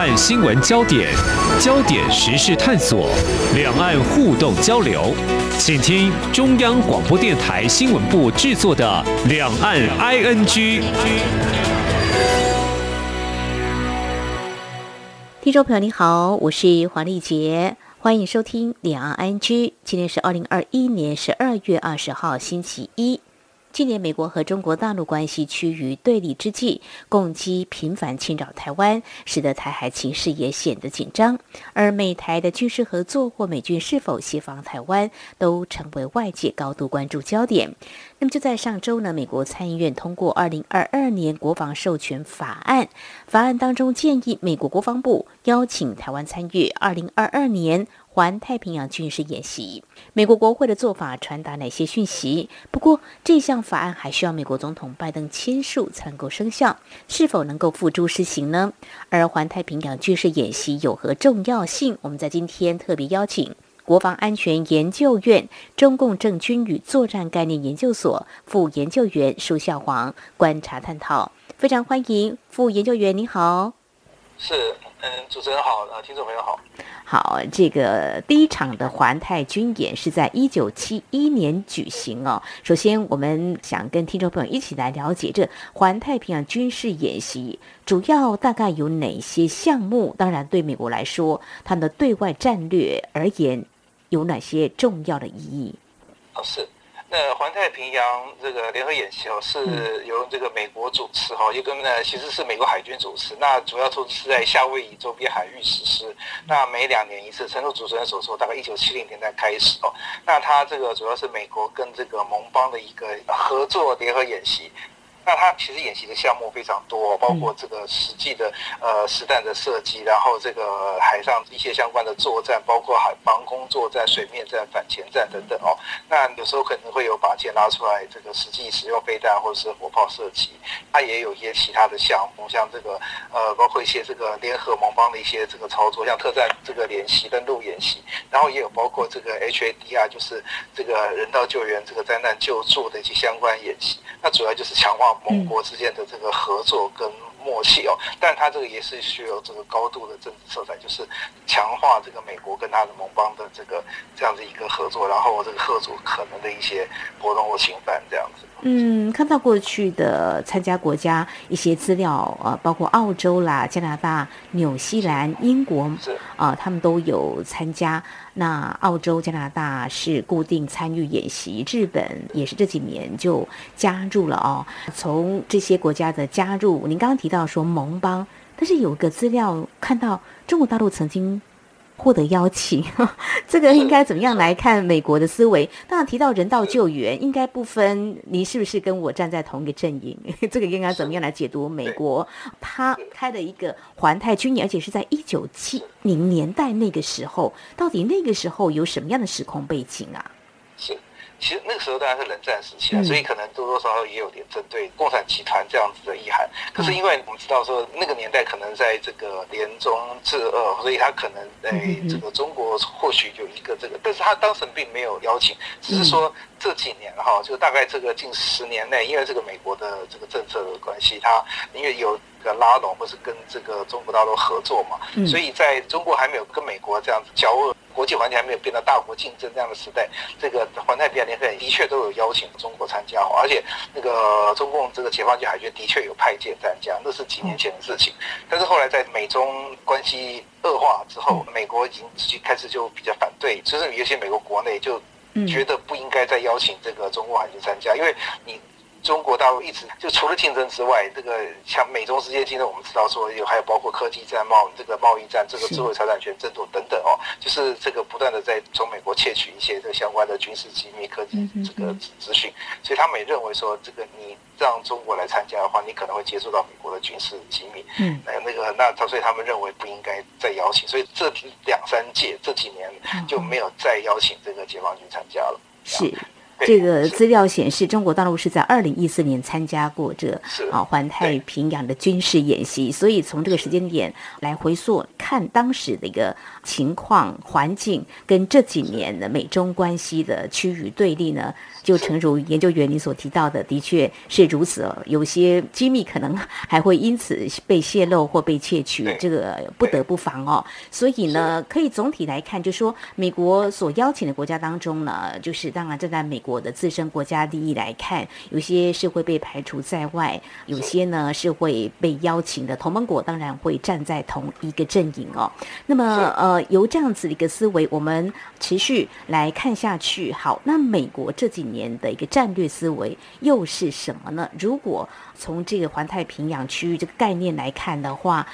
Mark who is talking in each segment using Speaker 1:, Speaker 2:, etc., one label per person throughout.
Speaker 1: 岸新闻焦点、焦点时事探索、两岸互动交流，请听中央广播电台新闻部制作的《两岸 ING》。
Speaker 2: 听众朋友你好，我是黄丽杰，欢迎收听《两岸 ING》。今天是二零二一年十二月二十号，星期一。今年美国和中国大陆关系趋于对立之际，攻击频繁侵扰台湾，使得台海情势也显得紧张。而美台的军事合作或美军是否协防台湾，都成为外界高度关注焦点。那么就在上周呢，美国参议院通过二零二二年国防授权法案，法案当中建议美国国防部邀请台湾参与二零二二年。环太平洋军事演习，美国国会的做法传达哪些讯息？不过，这项法案还需要美国总统拜登签署才能够生效，是否能够付诸实行呢？而环太平洋军事演习有何重要性？我们在今天特别邀请国防安全研究院中共政军与作战概念研究所副研究员舒孝煌观察探讨。非常欢迎副研究员，你好。
Speaker 3: 是，嗯，主持人好，呃，听众朋友好。
Speaker 2: 好，这个第一场的环太军演是在一九七一年举行哦。首先，我们想跟听众朋友一起来了解这环太平洋军事演习主要大概有哪些项目？当然，对美国来说，它的对外战略而言有哪些重要的意义？
Speaker 3: 哦，是。那环太平洋这个联合演习哦，是由这个美国主持哈，又跟呢其实是美国海军主持。那主要投资是在夏威夷周边海域实施。那每两年一次，陈述主持人所说，大概一九七零年代开始哦。那它这个主要是美国跟这个盟邦的一个合作联合演习。那它其实演习的项目非常多，包括这个实际的呃实弹的射击，然后这个海上一些相关的作战，包括海防空作战、水面战、反潜战等等哦。那有时候可能会有把剑拉出来，这个实际使用飞弹或者是火炮射击。它也有一些其他的项目，像这个呃，包括一些这个联合盟邦的一些这个操作，像特战这个联习、登陆演习，然后也有包括这个 HADR，就是这个人道救援、这个灾难救助的一些相关演习。那主要就是强化。盟国之间的这个合作跟默契哦，但它这个也是需要这个高度的政治色彩，就是强化这个美国跟他的盟邦的这个这样的一个合作，然后这个合作可能的一些活动或侵犯这样子。
Speaker 2: 嗯，看到过去的参加国家一些资料，呃，包括澳洲啦、加拿大、纽西兰、英国，啊，他们都有参加。那澳洲、加拿大是固定参与演习，日本也是这几年就加入了哦。从这些国家的加入，您刚刚提到说盟邦，但是有个资料看到中国大陆曾经。获得邀请，这个应该怎么样来看美国的思维？当然提到人道救援，应该不分你是不是跟我站在同一个阵营，这个应该怎么样来解读美国他开的一个环太军演，而且是在一九七零年代那个时候，到底那个时候有什么样的时空背景啊？
Speaker 3: 是。其实那个时候当然是冷战时期啊，所以可能多多少少也有点针对共产集团这样子的意涵。可是因为我们知道说那个年代可能在这个联中制恶，所以他可能在这个中国或许有一个这个，但是他当时并没有邀请，只是说这几年哈，就大概这个近十年内，因为这个美国的这个政策的关系，他因为有个拉拢或是跟这个中国大陆合作嘛，所以在中国还没有跟美国这样子交恶。国际环境还没有变得大国竞争这样的时代，这个环太平洋联合的确都有邀请中国参加，而且那个中共这个解放军海军的确有派舰参加，那是几年前的事情。但是后来在美中关系恶化之后，美国已经自己开始就比较反对，就是有些美国国内就觉得不应该再邀请这个中国海军参加，因为你。中国大陆一直就除了竞争之外，这个像美中之间竞争，我们知道说有还有包括科技战、贸这个贸易战、这个智慧财产权争夺等等哦，就是这个不断的在从美国窃取一些这个相关的军事机密、科技这个资讯，所以他们也认为说，这个你让中国来参加的话，你可能会接触到美国的军事机密，嗯，有那个那他所以他们认为不应该再邀请，所以这两三届这几年就没有再邀请这个解放军参加了，
Speaker 2: 是。这个资料显示，中国大陆是在二零一四年参加过这啊环太平洋的军事演习，所以从这个时间点来回溯看当时的一个情况环境，跟这几年的美中关系的趋于对立呢，就诚如研究员你所提到的，的确是如此哦。有些机密可能还会因此被泄露或被窃取，这个不得不防哦。所以呢，可以总体来看，就说美国所邀请的国家当中呢，就是当然站在美国。我的自身国家利益来看，有些是会被排除在外，有些呢是会被邀请的。同盟国当然会站在同一个阵营哦。那么，呃，由这样子的一个思维，我们持续来看下去。好，那美国这几年的一个战略思维又是什么呢？如果从这个环太平洋区域这个概念来看的话，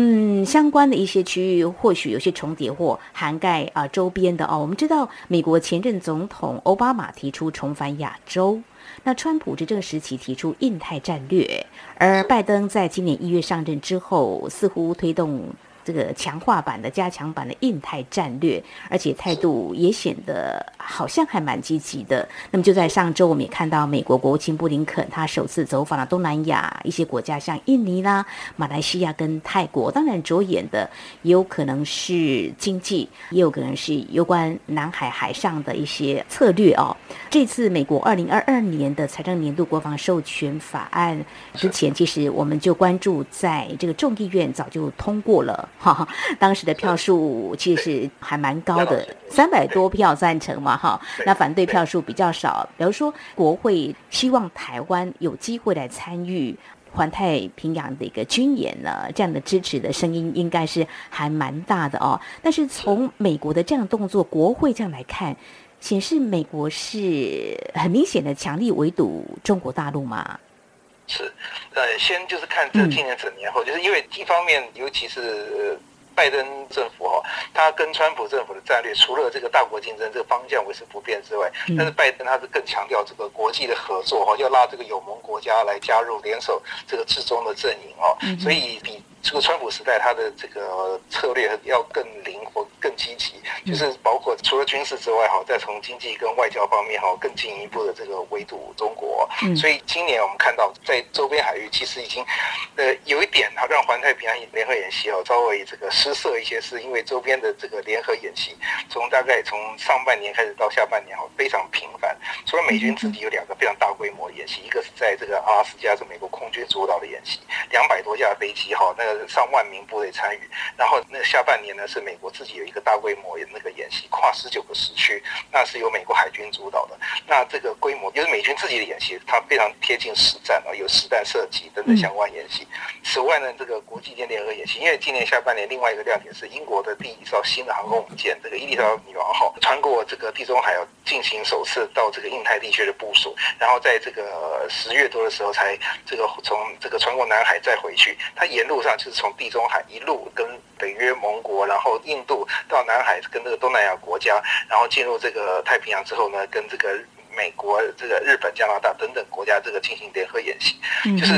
Speaker 2: 嗯，相关的一些区域或许有些重叠或涵盖啊周边的哦。我们知道，美国前任总统奥巴马提出重返亚洲，那川普执政时期提出印太战略，而拜登在今年一月上任之后，似乎推动。这个强化版的、加强版的印太战略，而且态度也显得好像还蛮积极的。那么就在上周，我们也看到美国国务卿布林肯他首次走访了东南亚一些国家，像印尼啦、马来西亚跟泰国。当然，着眼的也有可能是经济，也有可能是有关南海海上的一些策略哦。这次美国二零二二年的财政年度国防授权法案之前，其实我们就关注在这个众议院早就通过了。哈，当时的票数其实还蛮高的，三百多票赞成嘛，哈，那反对票数比较少。比如说，国会希望台湾有机会来参与环太平洋的一个军演呢，这样的支持的声音应该是还蛮大的哦。但是从美国的这样动作，国会这样来看，显示美国是很明显的强力围堵中国大陆嘛。
Speaker 3: 是，呃，先就是看这今年整年后，就是因为一方面，尤其是拜登政府哈，他跟川普政府的战略，除了这个大国竞争这个方向维持不变之外，但是拜登他是更强调这个国际的合作哈，要拉这个友盟国家来加入联手这个至中的阵营哦，所以比。这个川普时代，他的这个策略要更灵活、更积极，就是包括除了军事之外，哈，再从经济跟外交方面，哈，更进一步的这个围堵中国。所以今年我们看到，在周边海域其实已经，呃，有一点哈，让环太平洋联合演习哦稍微这个失色一些，是因为周边的这个联合演习，从大概从上半年开始到下半年，哈，非常频繁。除了美军自己有两个非常大规模的演习，一个是在这个阿拉斯加是美国空军主导的演习，两百多架飞机，哈，那。上万名部队参与，然后那下半年呢是美国自己有一个大规模那个演习，跨十九个时区，那是由美国海军主导的。那这个规模就是美军自己的演习，它非常贴近实战啊，有实弹射击等等相关演习。此外呢，这个国际间联合演习，因为今年下半年另外一个亮点是英国的第一艘新的航空母舰，这个伊丽莎白女王号穿过这个地中海，要进行首次到这个印太地区的部署，然后在这个十月多的时候才这个从这个穿过南海再回去，它沿路上。就是从地中海一路跟北约盟国，然后印度到南海跟这个东南亚国家，然后进入这个太平洋之后呢，跟这个美国、这个日本、加拿大等等国家这个进行联合演习，就是。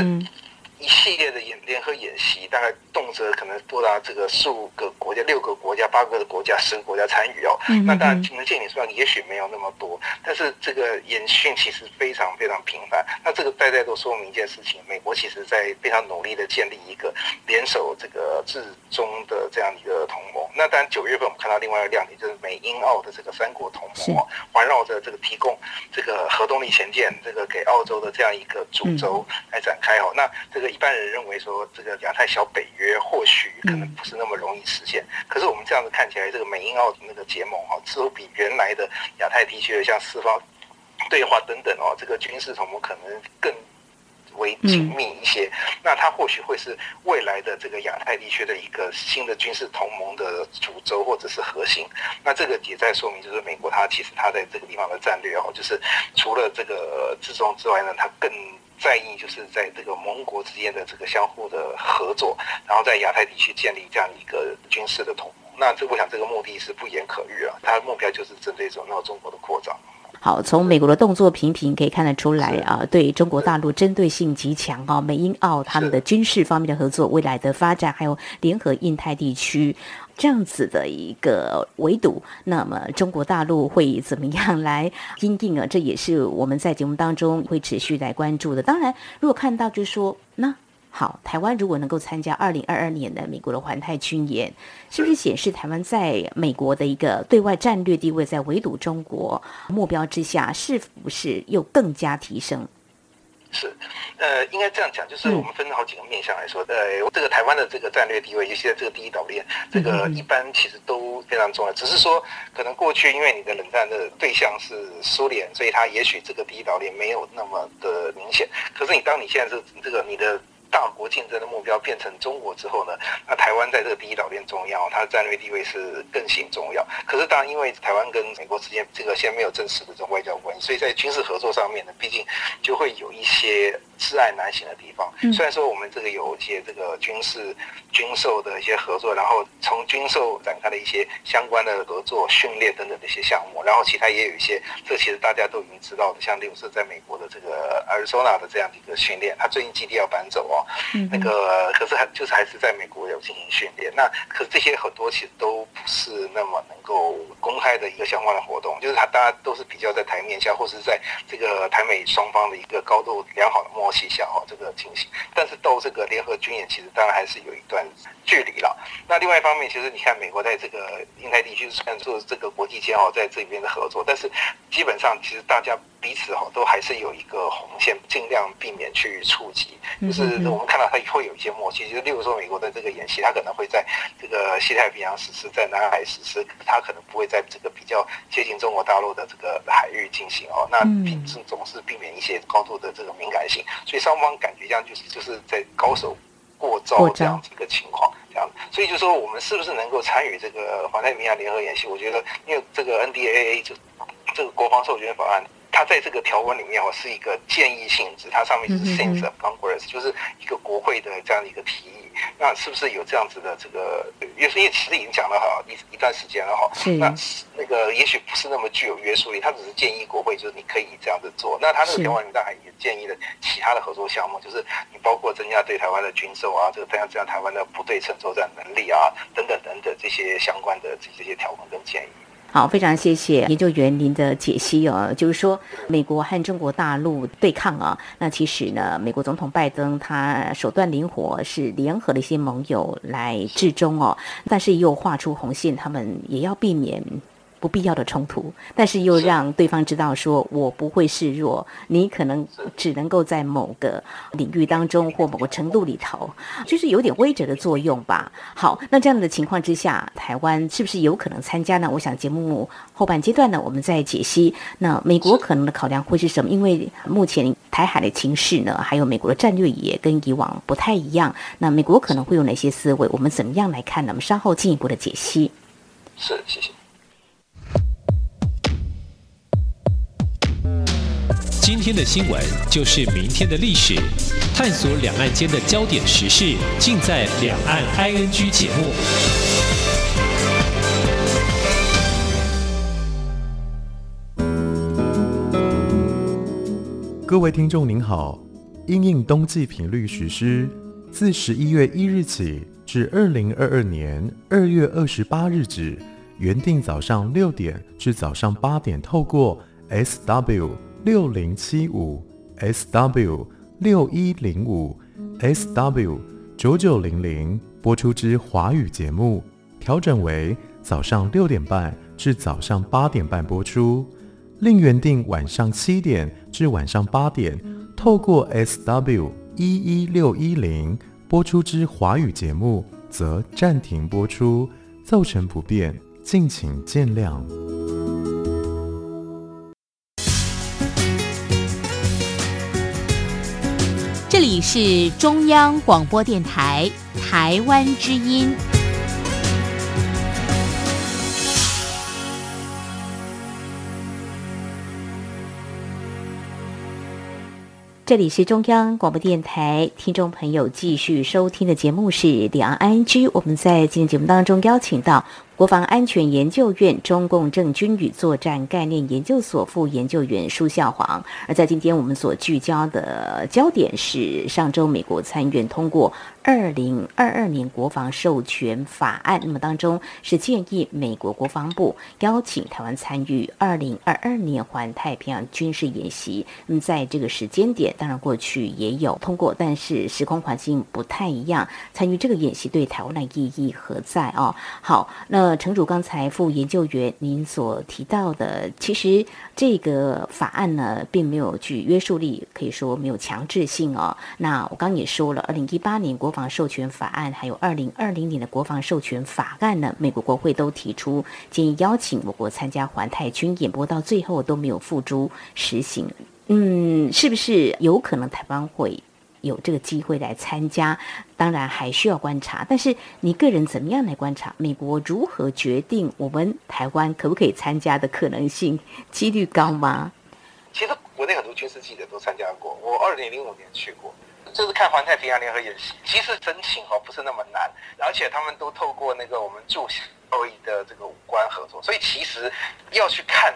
Speaker 3: 一系列的演联合演习，大概动辄可能多达这个数个国家、六个国家、八个国家、十个国家参与哦。那当然能见你数量也许没有那么多，但是这个演训其实非常非常频繁。那这个大家都说明一件事情：美国其实在非常努力的建立一个联手这个至中的这样一个同盟。那当然九月份我们看到另外一个亮点，就是美英澳的这个三国同盟，环绕着这个提供这个核动力潜舰这个给澳洲的这样一个主轴来展开哦。那这个。一般人认为说，这个亚太小北约或许可能不是那么容易实现。可是我们这样子看起来，这个美英澳那个结盟哈，似乎比原来的亚太地区的像四方对话等等哦，这个军事同盟可能更为紧密一些。那它或许会是未来的这个亚太地区的一个新的军事同盟的主轴或者是核心。那这个也在说明，就是美国它其实它在这个地方的战略哦，就是除了这个之中之外呢，它更。在意就是在这个盟国之间的这个相互的合作，然后在亚太地区建立这样一个军事的同盟。那这我想这个目的是不言可喻啊，它的目标就是针对整个中国的扩张。
Speaker 2: 好，从美国的动作频频可以看得出来啊，对中国大陆针对性极强啊，美英澳他们的军事方面的合作、未来的发展，还有联合印太地区。这样子的一个围堵，那么中国大陆会怎么样来应定啊？这也是我们在节目当中会持续来关注的。当然，如果看到就说，那好，台湾如果能够参加二零二二年的美国的环太军演，是不是显示台湾在美国的一个对外战略地位，在围堵中国目标之下，是不是又更加提升？
Speaker 3: 是，呃，应该这样讲，就是我们分好几个面向来说，呃，这个台湾的这个战略地位，尤其在这个第一岛链，这个一般其实都非常重要。只是说，可能过去因为你的冷战的对象是苏联，所以它也许这个第一岛链没有那么的明显。可是你当你现在这这个你的。大国竞争的目标变成中国之后呢，那台湾在这个第一岛链重要，它的战略地位是更显重要。可是当然，因为台湾跟美国之间这个现在没有正式的这种外交关系，所以在军事合作上面呢，毕竟就会有一些。挚爱难行的地方，虽然说我们这个有一些这个军事军售的一些合作，然后从军售展开了一些相关的合作、训练等等的一些项目，然后其他也有一些，这其实大家都已经知道的，像例如说在美国的这个 Arizona 的这样的一个训练，他最近基地要搬走哦，那个可是还就是还是在美国有进行训练，那可是这些很多其实都不是那么能够公开的一个相关的活动，就是他大家都是比较在台面下，或是在这个台美双方的一个高度良好的默。气象哈，这个情形，但是到这个联合军演，其实当然还是有一段距离了。那另外一方面，其实你看美国在这个印太地区虽然做这个国际间哦，在这边的合作，但是基本上其实大家彼此哈都还是有一个红线，尽量避免去触及。就是我们看到它会有一些默契，就是例如说美国的这个演习，它可能会在这个西太平洋实施，在南海实施，它可能不会在这个比较接近中国大陆的这个海域进行哦。那总总是避免一些高度的这个敏感性。所以双方感觉这样就是就是在高手过招这样子一个情况，这样，所以就说我们是不是能够参与这个环太平洋联合演习？我觉得，因为这个 NDAA 就这个国防授权法案。它在这个条文里面哦，是一个建议性质，它上面是 sense of Congress，就是一个国会的这样的一个提议。那是不是有这样子的这个？因为其实已经讲了哈一一段时间了哈。那那个也许不是那么具有约束力，他只是建议国会，就是你可以这样子做。那他那个条文里面还也建议了其他的合作项目，就是你包括增加对台湾的军售啊，这个增加增加台湾的不对称作战能力啊，等等等等这些相关的这这些条文跟建议。
Speaker 2: 好，非常谢谢研究员您的解析哦。就是说，美国和中国大陆对抗啊，那其实呢，美国总统拜登他手段灵活，是联合了一些盟友来制中哦，但是又画出红线，他们也要避免。不必要的冲突，但是又让对方知道说，我不会示弱，你可能只能够在某个领域当中或某个程度里头，就是有点威慑的作用吧。好，那这样的情况之下，台湾是不是有可能参加呢？我想节目后半阶段呢，我们再解析。那美国可能的考量会是什么？因为目前台海的情势呢，还有美国的战略也跟以往不太一样。那美国可能会有哪些思维？我们怎么样来看呢？我们稍后进一步的解析。
Speaker 3: 是，谢谢。
Speaker 1: 今天的新闻就是明天的历史，探索两岸间的焦点时事，尽在《两岸 ING》节目。
Speaker 4: 各位听众您好，因应冬季频率实施，自十一月一日起至二零二二年二月二十八日止，原定早上六点至早上八点，透过 SW。六零七五 SW 六一零五 SW 九九零零播出之华语节目，调整为早上六点半至早上八点半播出；另原定晚上七点至晚上八点，透过 SW 一一六一零播出之华语节目，则暂停播出，造成不便，敬请见谅。
Speaker 5: 这里是中央广播电台台湾之音。
Speaker 2: 这里是中央广播电台，听众朋友继续收听的节目是《两岸安居》。我们在今天节目当中邀请到。国防安全研究院中共政军与作战概念研究所副研究员舒孝煌。而在今天我们所聚焦的焦点是，上周美国参议院通过。二零二二年国防授权法案，那么当中是建议美国国防部邀请台湾参与二零二二年环太平洋军事演习。那么在这个时间点，当然过去也有通过，但是时空环境不太一样。参与这个演习对台湾的意义何在哦？好，那城主刚才副研究员您所提到的，其实这个法案呢，并没有具约束力，可以说没有强制性哦。那我刚也说了，二零一八年国防授权法案，还有二零二零年的国防授权法案呢，美国国会都提出建议邀请我国参加环太军演，播到最后都没有付诸实行。嗯，是不是有可能台湾会有这个机会来参加？当然还需要观察。但是你个人怎么样来观察？美国如何决定我们台湾可不可以参加的可能性几率高吗？
Speaker 3: 其实国内很多军事记者都参加过，我二零零五年去过。就是看环太平洋联合演习，其实申请哦不是那么难，而且他们都透过那个我们驻夏威夷的这个武官合作，所以其实要去看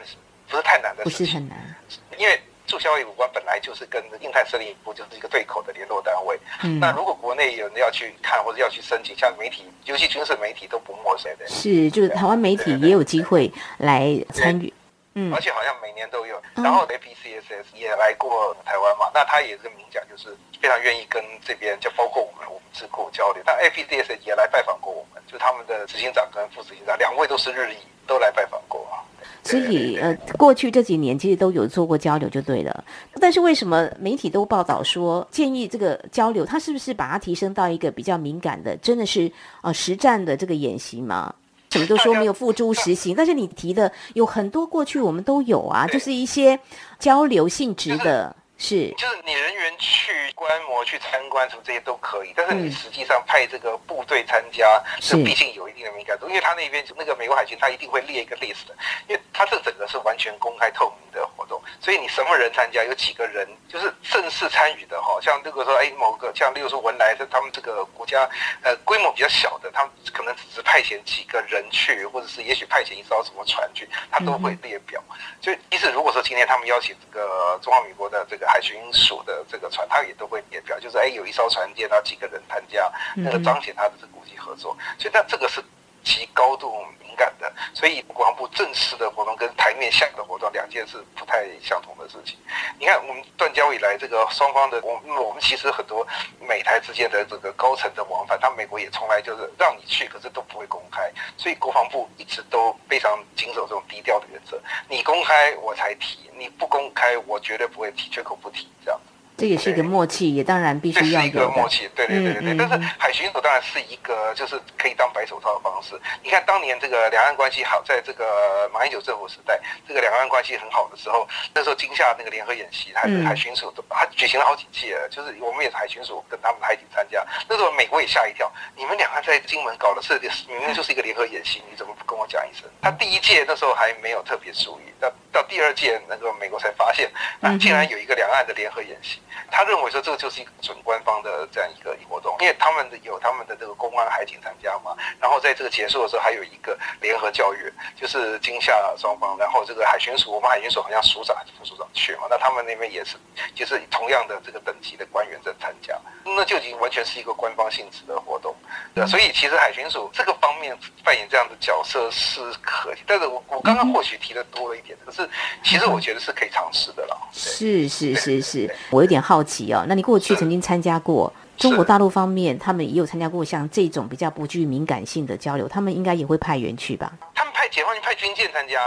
Speaker 3: 不是太难的
Speaker 2: 事情。不是很难，
Speaker 3: 因为驻夏威夷武官本来就是跟印太司令部就是一个对口的联络单位。嗯。那如果国内有人要去看或者要去申请，像媒体，尤其军事媒体都不陌生的。
Speaker 2: 是，就是台湾媒体也有机会来参与。
Speaker 3: 嗯，而且好像每年都有，然后 APCSS 也来过台湾嘛，那他也是明讲，就是非常愿意跟这边，就包括我们我们智库交流。但 APCSS 也来拜访过我们，就他们的执行长跟副执行长两位都是日裔，都来拜访过啊。
Speaker 2: 所以呃，过去这几年其实都有做过交流，就对了。但是为什么媒体都报道说建议这个交流，他是不是把它提升到一个比较敏感的，真的是啊实战的这个演习吗？什么都说没有付诸实行，但是你提的有很多过去我们都有啊，就是一些交流性质的。是，
Speaker 3: 就是你人员去观摩、去参观什么这些都可以，但是你实际上派这个部队参加，是。毕竟有一定的敏感度，因为他那边那个美国海军，他一定会列一个 list，因为他这整个是完全公开透明的活动，所以你什么人参加，有几个人就是正式参与的哈，像如果说哎某个 像例如说文莱，他们这个国家呃规模比较小的，他们可能只是派遣几个人去，或者是也许派遣一艘什么船去，他都会列表。所以，即使如果说今天他们邀请这个中华民国的这个海巡署的这个船，他也都会列表，就是哎，有一艘船舰，然后几个人参加，那个彰显他的是国际合作。所以，但这个是极高度敏。感的，所以国防部正式的活动跟台面下的活动两件事不太相同的事情。你看，我们断交以来，这个双方的我我们其实很多美台之间的这个高层的往返，他美国也从来就是让你去，可是都不会公开。所以国防部一直都非常谨守这种低调的原则，你公开我才提，你不公开我绝对不会提，绝口不提这样。
Speaker 2: 这也是一个默契，也当然必须要
Speaker 3: 有。是一个默契，对对对对对。但是海巡署当然是一个，就是可以当白手套的方式。你看当年这个两岸关系好，在这个马英九政府时代，这个两岸关系很好的时候，那时候金夏那个联合演习，还是海巡署都还举行了好几届，就是我们也是海巡署跟他们海警参加。那时候美国也吓一跳，你们两岸在金门搞的是明明就是一个联合演习，你怎么不跟我讲一声？他第一届那时候还没有特别注意，到到第二届那个美国才发现，啊，竟然有一个两岸的联合演习。他认为说这个就是一个准官方的这样一个活动，因为他们的有他们的这个公安海警参加嘛，然后在这个结束的时候还有一个联合教育，就是金夏双方，然后这个海巡署，我们海巡署好像署长还是副署长去嘛，那他们那边也是，就是同样的这个等级的官员在参加，那就已经完全是一个官方性质的活动，对，所以其实海巡署这个方面扮演这样的角色是可以，但是我我刚刚或许提的多了一点，可是其实我觉得是可以尝试的了，
Speaker 2: 是是是是，我有点好。好奇哦，那你过去曾经参加过中国大陆方面，他们也有参加过像这种比较不具敏感性的交流，他们应该也会派员去吧？
Speaker 3: 他们派解放军派军舰参加，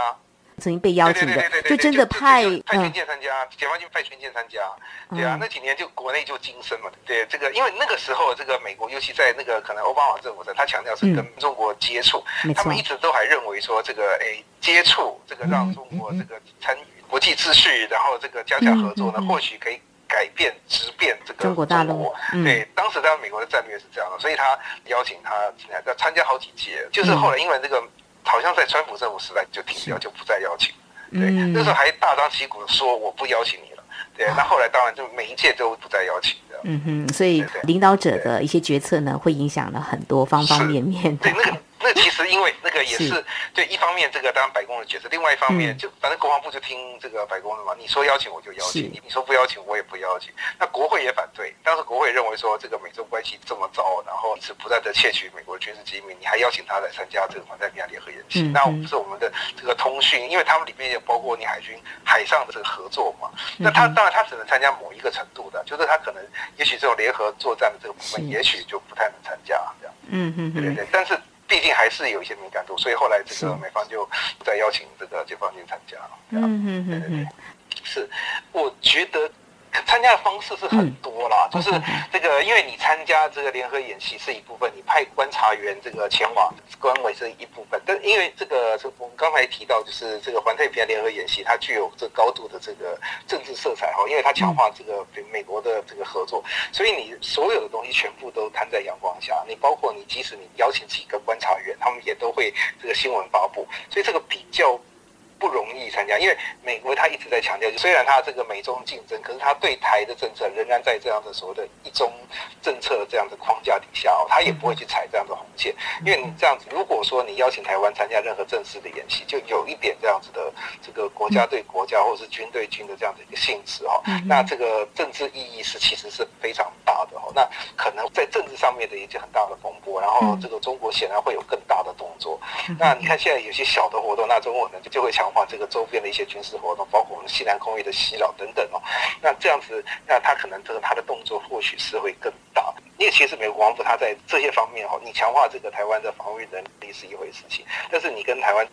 Speaker 2: 曾经被邀请的，就真的
Speaker 3: 派派军舰参加，解放军派军舰参加，对啊，那几年就国内就精深嘛，对这个，因为那个时候这个美国，尤其在那个可能奥巴马政府在，他强调是跟中国接触，他们一直都还认为说这个诶接触这个让中国这个参与国际秩序，然后这个加强合作呢，或许可以。改变直变这个
Speaker 2: 中国大陆，
Speaker 3: 对，当时在美国的战略是这样的，所以他邀请他进来，要参加好几届，就是后来因为这个好像在川普政府时代就停掉，就不再邀请。对，那时候还大张旗鼓的说我不邀请你了。对，那后来当然就每一届都不再邀请的。
Speaker 2: 嗯哼，所以领导者的一些决策呢，会影响了很多方方面面。
Speaker 3: 对，那个。那其实因为那个也是
Speaker 2: 是
Speaker 3: 对一方面这个当然白宫的决策，另外一方面
Speaker 2: 嗯
Speaker 3: 就反正国防部就听这个白宫的嘛，你说邀请我就邀请你，你说不邀请我也不邀请。那国会也反对，当时国会认为说这个美中关系这么糟，然后是不断的窃取美国的军事机密，你还邀请他来参加这个环太平洋联合演习，那不是我们的这个通讯，因为他们里面也包括你海军海上的这个合作嘛。
Speaker 2: 嗯
Speaker 3: 那他当然他只能参加某一个程度的，就是他可能也许这种联合作战的这个部分，也许就不太能参加这样。
Speaker 2: 嗯嗯嗯，
Speaker 3: 对对对，但是毕竟还是有一些敏感度，所以后来这个美方就不再邀请这个解放军参加。
Speaker 2: 嗯嗯嗯嗯，
Speaker 3: 是，我觉得参加的方式是很多啦，就是这个，因为你参加这个联合演习是一部分，你派观察员这个前往官委是一部分，但因为这个，这我们刚才提到，就是这个环太平洋联合演习，它具有这高度的这个政治色彩哈，因为它强化这个美国的这个合作，所以你所有的东西全部都摊在阳光下，你包括你即使你邀请几个观察员，他们也都会这个新闻发布，所以这个比较。不容易参加，因为美国他一直在强调，就虽然他这个美中竞争，可是他对台的政策仍然在这样的所谓的一中政策这样的框架底下哦，他也不会去踩这样的红线，因为你这样子，如果说你邀请台湾参加任何正式的演习，就有一点这样子的这个国家对国家或者是军对军的这样的一个性质哈、
Speaker 2: 嗯
Speaker 3: 那这个政治意义是其实是非常大的哦、那可能在政治上面的一些很大的风波，然后这个中国显然会有更大的动作。那你看现在有些小的活动，那中国呢就会强化这个周边的一些军事活动，包括我们西南空域的袭扰等等哦。那这样子，那他可能这个他的动作或许是会更大。因为其实美国国防部他在这些方面哈，你强化这个台湾的防御能力是一回事情，但是你跟台湾。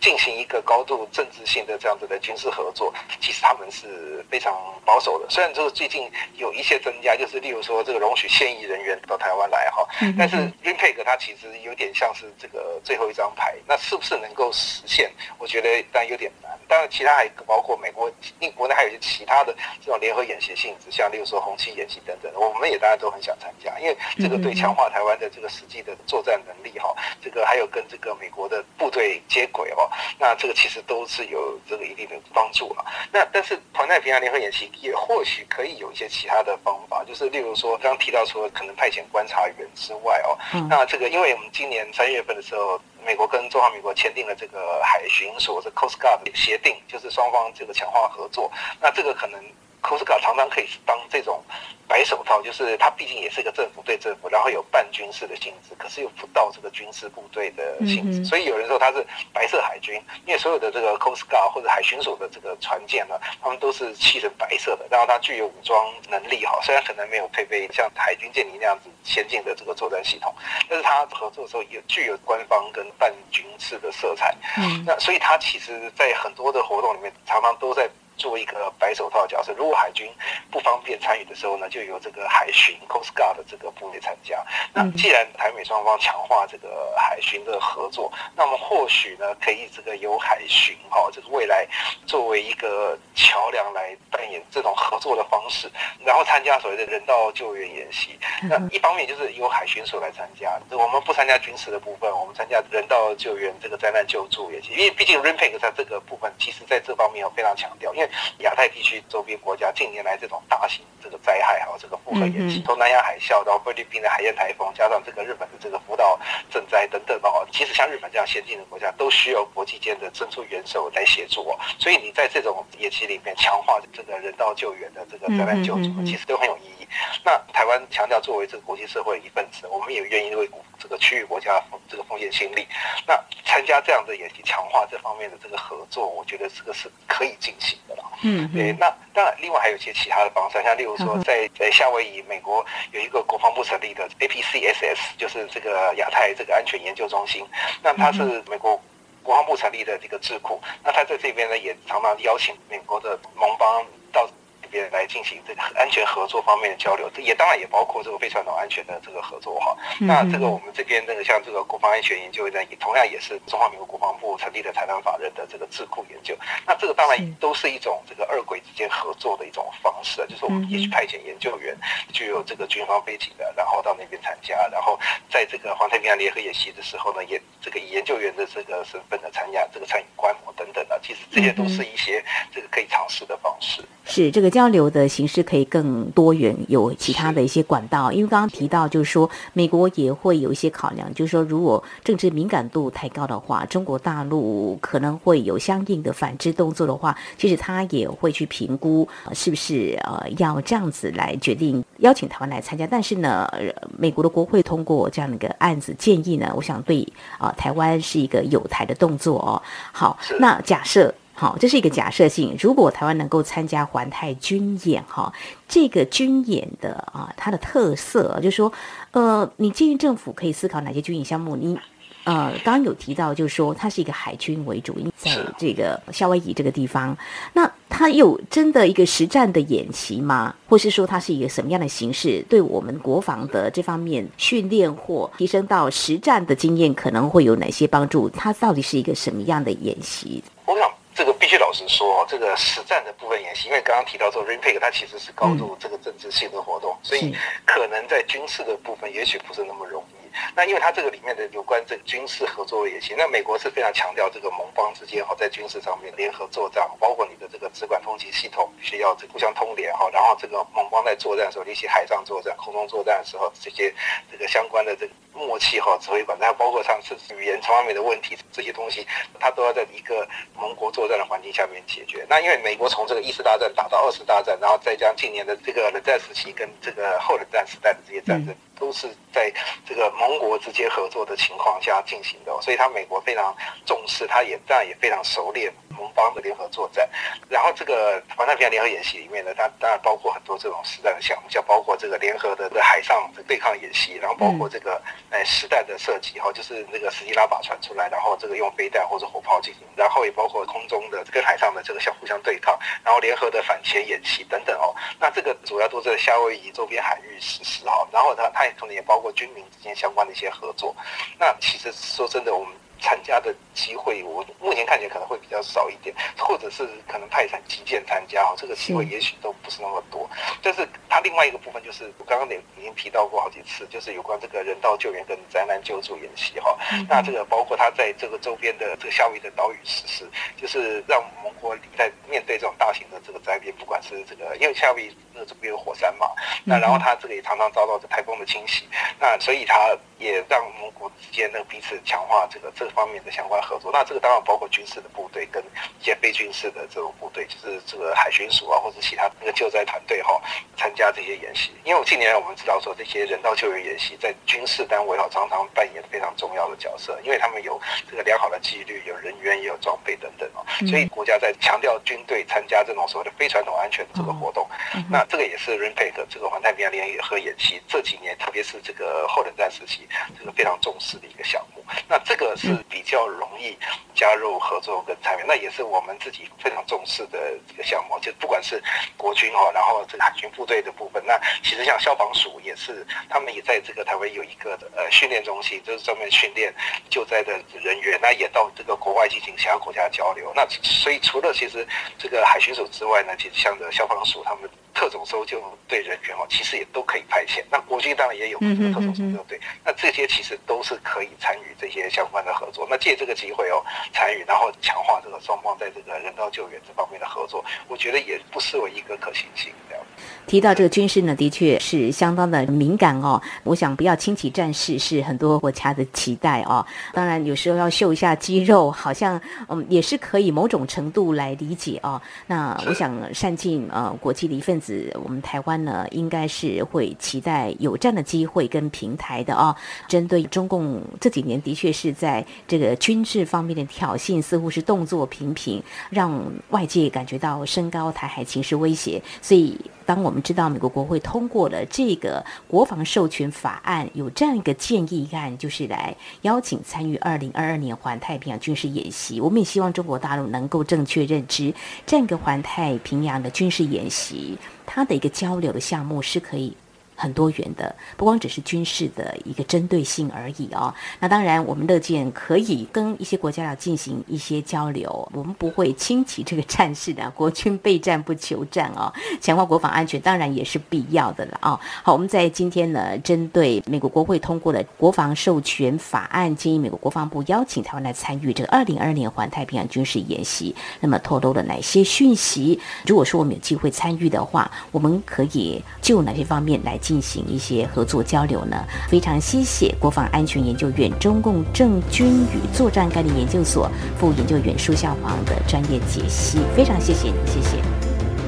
Speaker 3: 进行一个高度政治性的这样子的军事合作，其实他们是非常保守的。虽然这个最近有一些增加，就是例如说这个容许现役人员到台湾来哈，但是 RIMPAC 它其实有点像是这个最后一张牌，那是不是能够实现？我觉得当然有点难。当然，其他还包括美国、另国内，还有一些其他的这种联合演习性质，像例如说红旗演习等等，我们也当然都很想参加，因为这个对强化台湾的这个实际的作战能力哈，这个还有跟这个美国的部队接轨哈，那这个其实都是有这个一定的帮助了。那但是环太平洋联合演习也或许可以有一些其他的方法，就是例如说刚提到说可能派遣观察员之外哦，那这个因为我们今年三月份的时候。美国跟中华民国签订了这个海巡所这 Coast Guard 协定，就是双方这个强化合作。那这个可能 Coast Guard 常常可以当这种白手套，就是它毕竟也是一个政府对政府，然后有半军事的性质，可是又不到这个军事部队的性质。所以有人说它是白色海军，因为所有的这个 Coast Guard 或者海巡署的这个船舰呢，他们都是漆成白色的，然后它具有武装能力哈，虽然可能没有配备像海军舰艇那样子先进的这个作战系统，但是它合作的时候也具有官方跟半军事的色彩。
Speaker 2: 嗯，
Speaker 3: 那所以它其实，在很多的活动里面，常常都在做一个白手套角色。如果海军不方便参与的时候呢，就由这个海巡 Coast Guard 的这个部队参加。那既然台美双方强化这个海巡的合作，那么或许呢，可以这个由海巡哈，这个未来作为一个桥梁来扮演这种合作的方式，然后参加所谓的人道救援演习。那一方面就是由海巡所来参加，我们不参加军事的部分，我们参加人道救援这个灾难救助演习。因为毕竟 RIMPAC 在这个部分，其实在这方面有非常强调，因为亚太地区周边国家近年来这种大型这个灾害还有这个复合演习，从南亚海啸到菲律宾的海燕台风，加上这个日本的这个福岛震灾等等哦，其实像日本这样先进的国家，都需要国际间的伸出援手来协助哦。所以你在这种演习里面强化这个人道救援的这个灾难救助，其实都很有意义。那台湾强调作为这个国际社会一份子，我们也愿意为这个区域国家这个奉献心力。那参加这样的演习，强化这方面的这个合作，我觉得这个是可以进行的了。
Speaker 2: 嗯，
Speaker 3: 对。那当然，另外还有一些其他的方式，像例如说，在在夏威夷，美国有一个国防部成立的 APCSS，就是这个亚太这个安全研究中心。那它是美国。国防部成立的这个智库，那他在这边呢也常常邀请美国的盟邦到这边来进行这个安全合作方面的交流，这也当然也包括这个非传统安全的这个合作哈。那这个我们这边那个像这个国防安全研究院，也同样也是中华民国国防部成立的财团法人的这个智库研究。那这个当然都是一种这个二轨之间合作的一种方式，就是我们也许派遣研究员具有这个军方背景的，然后到那边参加，然后在这个环太平洋联合演习的时候呢，也这个以研究员的这个身份呢参加这个参与观摩等等的，其实这些都是一些这个可以尝试的方式。
Speaker 2: 是这个将。交流的形式可以更多元，有其他的一些管道。因为刚刚提到，就是说美国也会有一些考量，就是说如果政治敏感度太高的话，中国大陆可能会有相应的反制动作的话，其实他也会去评估是不是呃要这样子来决定邀请台湾来参加。但是呢，美国的国会通过这样的一个案子建议呢，我想对啊台湾是一个有台的动作哦。好，那假设。好，这是一个假设性。如果台湾能够参加环太军演，哈，这个军演的啊，它的特色就是说，呃，你建议政府可以思考哪些军演项目？你呃，刚刚有提到，就是说它是一个海军为主，因在这个夏威夷这个地方，那它有真的一个实战的演习吗？或是说它是一个什么样的形式？对我们国防的这方面训练或提升到实战的经验，可能会有哪些帮助？它到底是一个什么样的演习？
Speaker 3: 我想。这个必须老实说，这个实战的部分演习，因为刚刚提到说 r i n p i c 它其实是高度这个政治性的活动，所以可能在军事的部分也许不是那么容易。那因为它这个里面的有关这个军事合作也行，那美国是非常强调这个盟邦之间哈在军事上面联合作战，包括你的这个直管通缉系统需要这互相通联哈，然后这个盟邦在作战的时候，一些海上作战、空中作战的时候，这些这个相关的这个。默契哈，指挥官，那包括上次语言方面的问题，这些东西，他都要在一个盟国作战的环境下面解决。那因为美国从这个一次大战打到二次大战，然后再将近年的这个冷战时期跟这个后冷战时代的这些战争，都是在这个盟国之间合作的情况下进行的，所以他美国非常重视，他也当然也非常熟练。盟邦的联合作战，然后这个环太平洋联合演习里面呢，它当然包括很多这种实战的项目，像包括这个联合的在海上的对抗演习，然后包括这个哎实弹的设计哈，就是那个实际拉靶传出来，然后这个用飞弹或者火炮进行，然后也包括空中的跟海上的这个相互相对抗，然后联合的反潜演习等等哦。那这个主要都是在夏威夷周边海域实施哈，然后它它也可能也包括军民之间相关的一些合作。那其实说真的，我们。参加的机会，我目前看起来可能会比较少一点，或者是可能派产旗舰参加哈，这个机会也许都不是那么多。但是它另外一个部分就是，我刚刚也已经提到过好几次，就是有关这个人道救援跟灾难救助演习哈。那这个包括它在这个周边的这个夏威夷的岛屿实施，就是让盟国在面对这种大型的这个灾变，不管是这个因为夏威夷那周边有火山嘛，那然后它这个也常常遭到这台风的侵袭，那所以它也让盟国之间呢彼此强化这个这。方面的相关合作，那这个当然包括军事的部队跟一些非军事的这种部队，就是这个海巡署啊，或者其他那个救灾团队哈，参加这些演习。因为我近年来我们知道说，这些人道救援演习在军事单位哈，常常扮演非常重要的角色，因为他们有这个良好的纪律，有人员，也有装备等等哦。所以国家在强调军队参加这种所谓的非传统安全的这个活动，那这个也是 RIMPAC 这个环太平洋联合演习这几年，特别是这个后冷战时期，这个非常重视的一个项目。那这个是。比较容易加入合作跟参与，那也是我们自己非常重视的这个项目。就不管是国军哈，然后这个海军部队的部分，那其实像消防署也是，他们也在这个台湾有一个呃训练中心，就是专门训练救灾的人员。那也到这个国外进行其他国家交流。那所以除了其实这个海巡署之外呢，其实像的消防署他们。特种搜救队人员哦，其实也都可以派遣。那国军当然也有这个特种搜救队，那这些其实都是可以参与这些相关的合作。那借这个机会哦，参与然后强化这个双方在这个人道救援这方面的合作，我觉得也不失为一个可行性。这样
Speaker 2: 提到这个军事呢，的确是相当的敏感哦。我想不要轻启战事是很多国家的期待哦。当然有时候要秀一下肌肉，好像嗯也是可以某种程度来理解哦。那我想善尽呃国际的一份。子，我们台湾呢，应该是会期待有这样的机会跟平台的哦。针对中共这几年的确是在这个军事方面的挑衅，似乎是动作频频，让外界感觉到升高台海情势威胁。所以，当我们知道美国国会通过了这个国防授权法案，有这样一个建议案，就是来邀请参与二零二二年环太平洋军事演习。我们也希望中国大陆能够正确认知，这样一个环太平洋的军事演习。他的一个交流的项目是可以很多元的，不光只是军事的一个针对性而已哦。那当然，我们乐见可以跟一些国家要进行一些交流，我们不会轻启这个战事的。国军备战不求战哦，强化国防安全当然也是必要的了啊。好，我们在今天呢，针对美国国会通过的国防授权法案，建议美国国防部邀请台湾来参与这个二零二二年环太平洋军事演习。那么透露了哪些讯息？如果说我们有机会参与的话，我们可以就哪些方面来进行一些合作交流呢？非常谢谢国防安全研究院中共政军与作战概念研究所副研究员舒向煌的专业解析，非常谢谢你，谢谢。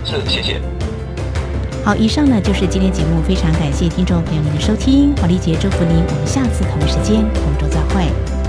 Speaker 3: 是，谢谢。
Speaker 2: 好，以上呢就是今天节目，非常感谢听众朋友您的收听，黄丽姐祝福您，我们下次同一时间，同周再会。